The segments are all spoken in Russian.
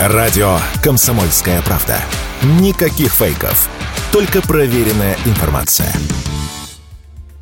Радио «Комсомольская правда». Никаких фейков. Только проверенная информация.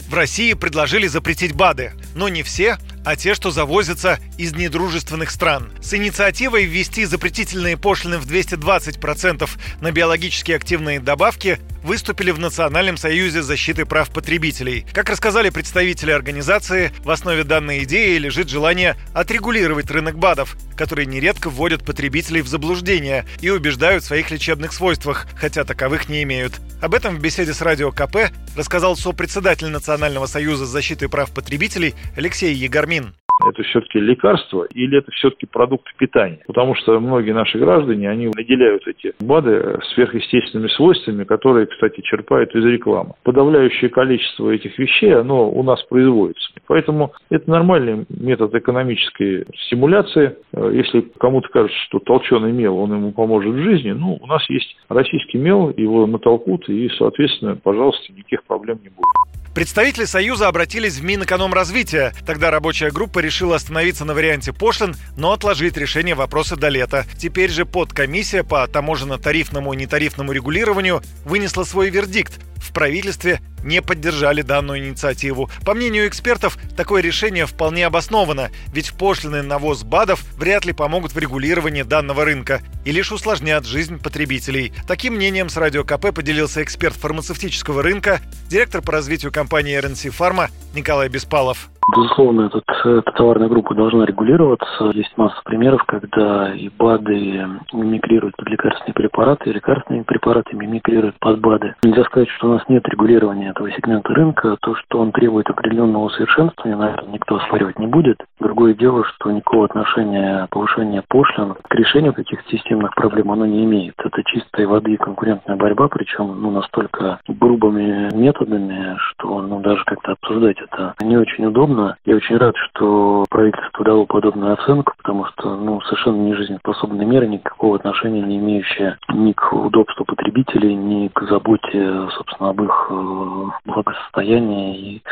В России предложили запретить БАДы, но не все, а те, что завозятся из недружественных стран. С инициативой ввести запретительные пошлины в 220% на биологически активные добавки выступили в Национальном союзе защиты прав потребителей. Как рассказали представители организации, в основе данной идеи лежит желание отрегулировать рынок БАДов, которые нередко вводят потребителей в заблуждение и убеждают в своих лечебных свойствах, хотя таковых не имеют. Об этом в беседе с Радио КП рассказал сопредседатель Национального союза защиты прав потребителей Алексей Егормин это все-таки лекарство или это все-таки продукт питания. Потому что многие наши граждане, они наделяют эти БАДы сверхъестественными свойствами, которые, кстати, черпают из рекламы. Подавляющее количество этих вещей, оно у нас производится. Поэтому это нормальный метод экономической стимуляции. Если кому-то кажется, что толченый мел, он ему поможет в жизни, ну, у нас есть российский мел, его натолкут, и, соответственно, пожалуйста, никаких проблем не будет. Представители Союза обратились в Минэкономразвития. Тогда рабочая группа решила остановиться на варианте пошлин, но отложить решение вопроса до лета. Теперь же подкомиссия по таможенно-тарифному и нетарифному регулированию вынесла свой вердикт. В правительстве не поддержали данную инициативу. По мнению экспертов, такое решение вполне обосновано, ведь пошлины на ввоз БАДов вряд ли помогут в регулировании данного рынка и лишь усложнят жизнь потребителей. Таким мнением с Радио КП поделился эксперт фармацевтического рынка, директор по развитию компании RNC Pharma Николай Беспалов. Безусловно, этот, эта товарная группа должна регулироваться. Есть масса примеров, когда и БАДы мимикрируют под лекарственные препараты, и лекарственные препараты мимикрируют под БАДы. Нельзя сказать, что у нас нет регулирования этого сегмента рынка. То, что он требует определенного усовершенствования, наверное, никто оспаривать не будет. Другое дело, что никакого отношения повышения пошлин к решению каких-то системных проблем оно не имеет. Это чистой воды конкурентная борьба, причем ну, настолько грубыми методами, что ну, даже как-то обсуждать это не очень удобно я очень рад, что правительство дало подобную оценку, потому что ну, совершенно не жизнеспособная мера, никакого отношения не имеющая ни к удобству потребителей, ни к заботе, собственно, об их э, благосостоянии и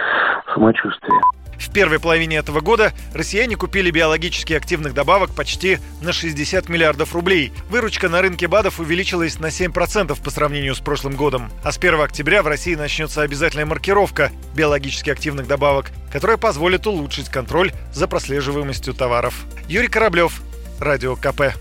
самочувствии. В первой половине этого года россияне купили биологически активных добавок почти на 60 миллиардов рублей. Выручка на рынке БАДов увеличилась на 7% по сравнению с прошлым годом. А с 1 октября в России начнется обязательная маркировка биологически активных добавок, которая позволит улучшить контроль за прослеживаемостью товаров. Юрий Кораблев, Радио КП.